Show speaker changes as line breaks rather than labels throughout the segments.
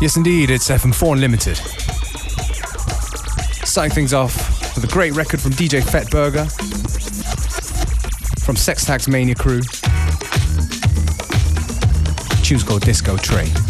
Yes, indeed, it's FM4 Unlimited. Starting things off with a great record from DJ Fett Burger from Sex Tags Mania crew. Tune's called Disco Tray.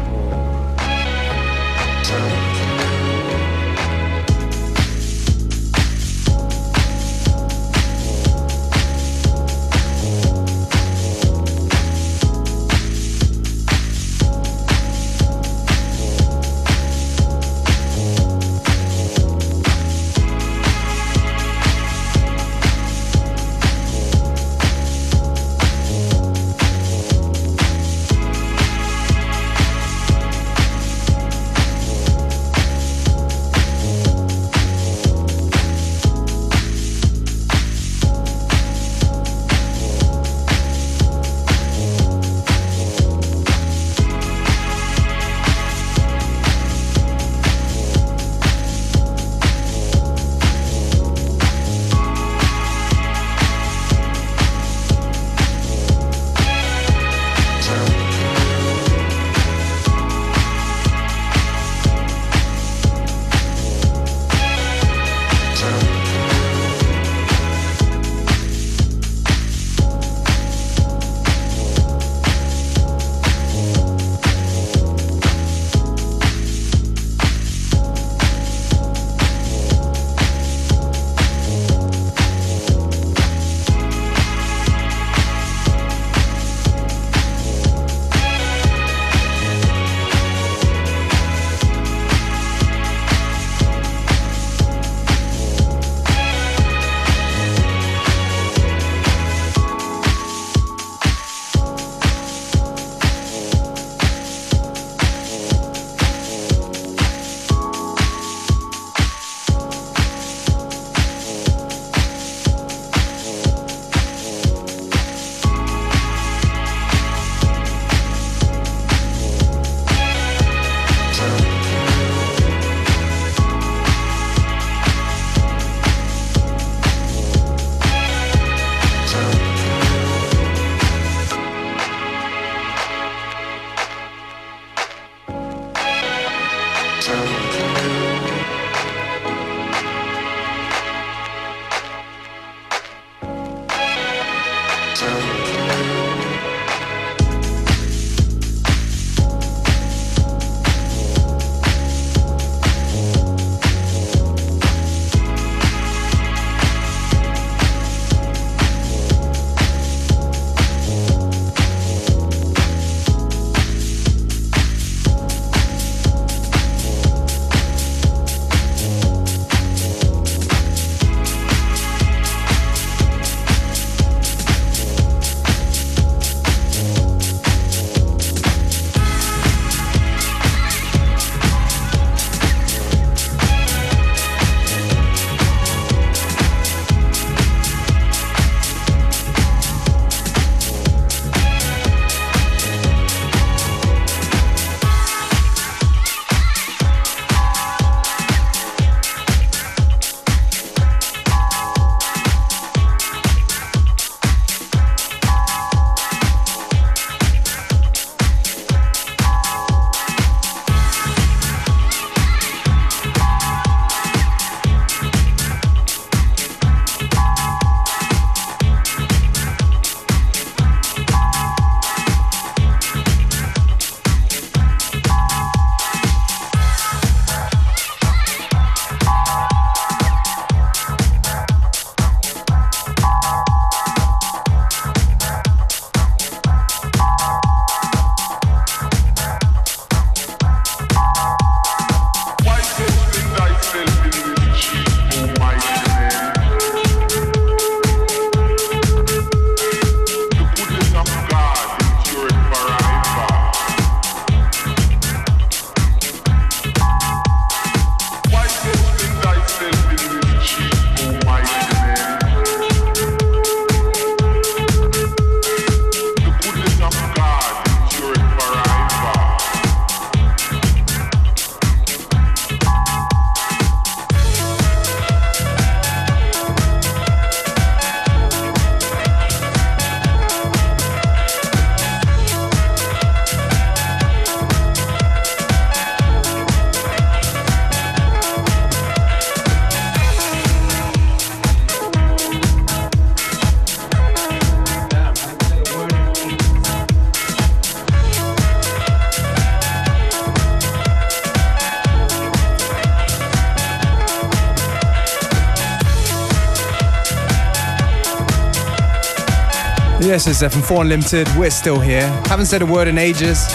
Yes, it's FM4 Unlimited. We're still here. Haven't said a word in ages.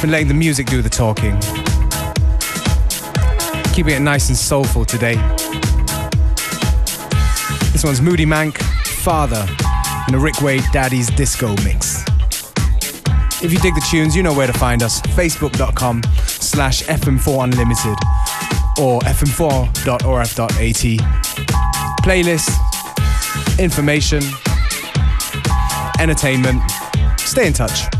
Been letting the music do the talking. Keeping it nice and soulful today. This one's Moodymann, Father, in a Rick Wade Daddy's Disco mix. If you dig the tunes, you know where to find us. Facebook.com slash FM4 Unlimited or fm4.orf.at. Playlist, information, entertainment. Stay in touch.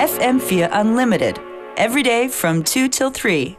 FM4 Unlimited. Every day from 2 till 3.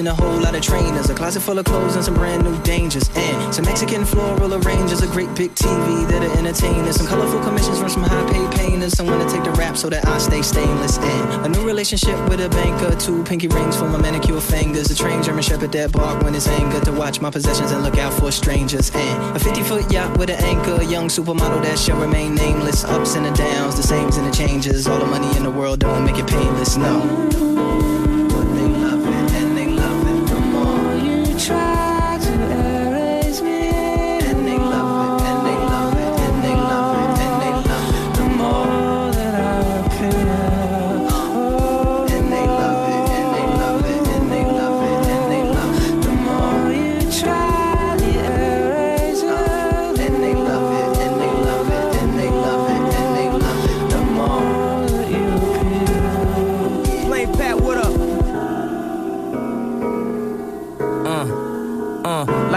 A whole lot of trainers. A closet full of clothes and some brand new dangers. And some Mexican floral arrangers. A great big TV that'll entertain us. Some colorful commissions from some high paid painters. Someone to take the rap so that I stay stainless. And a new relationship with a banker. Two pinky rings for my manicure fingers. A trained German shepherd that bark when it's anger. To watch my possessions and look out for strangers. And a 50 foot yacht with an anchor. A young supermodel that shall remain nameless. Ups and the downs, the sames and the changes. All the money in the world don't make it painless, no.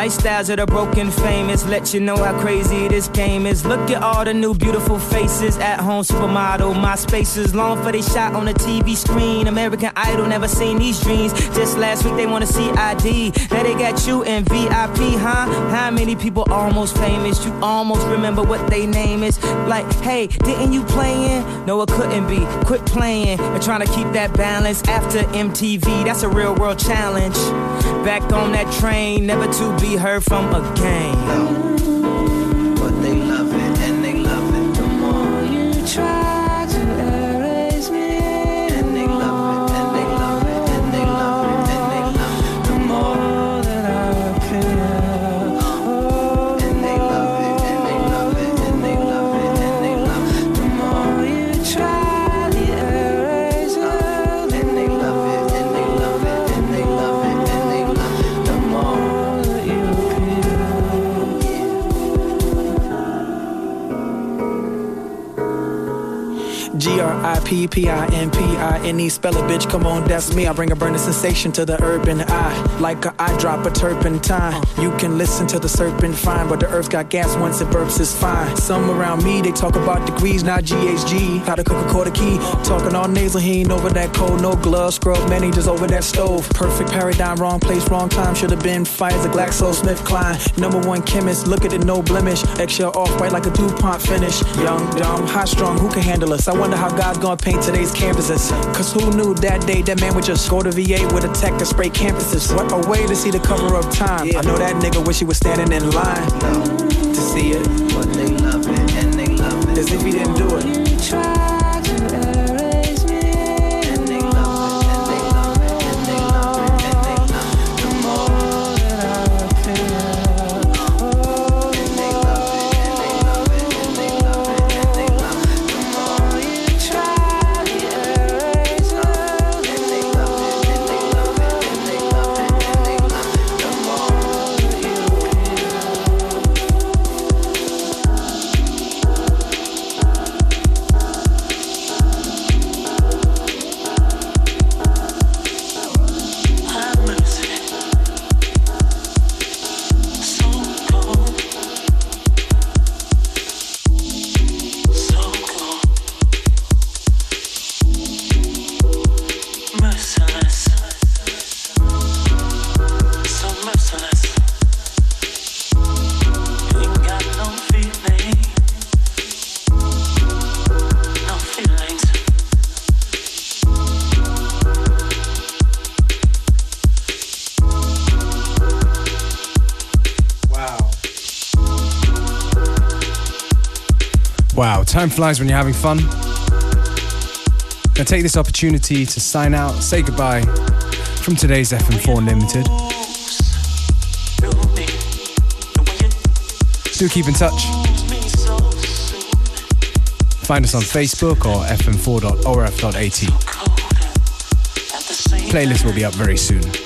Lifestyles of the broken famous. Let you know how crazy this game is. Look at all the new beautiful faces. At home supermodel. My spaces long for they shot on the TV screen. American Idol never seen these dreams. Just last week they wanna see ID. Now they got you in VIP, huh? How many people almost famous? You almost remember what they name is. Like, hey, didn't you play in? No, it couldn't be. Quit playing and trying to keep that balance after MTV. That's a real world challenge. Back on that train, never to be heard from again.
P P I N P I N E. Spell it, bitch. Come on, that's me. I bring a burning sensation to the urban eye. Like a eye a turpentine. You can listen to the serpent fine, but the earth got gas once it burps, it's fine. Some around me, they talk about degrees, not GHG. How to cook a quarter key. Talking all nasal, he ain't over that cold. No gloves, scrub, man, he just over that stove. Perfect paradigm, wrong place, wrong time. Should have been Pfizer, GlaxoSmithKline. Number one chemist, look at it, no blemish. Eggshell off white like a DuPont finish. Young, dumb, high strong, who can handle us? I wonder how God's gonna paint today's canvases. Cause who knew that day that man would just go to VA with a tech and spray campuses? What a way to see the cover of time. I know that nigga wish he was standing in line to see it. But they love it and they love it. As if he didn't do it.
Time flies when you're having fun. I take this opportunity to sign out, say goodbye from today's FM4 Unlimited. Do keep in touch. Find us on Facebook or fm4.orf.at. Playlist will be up very soon.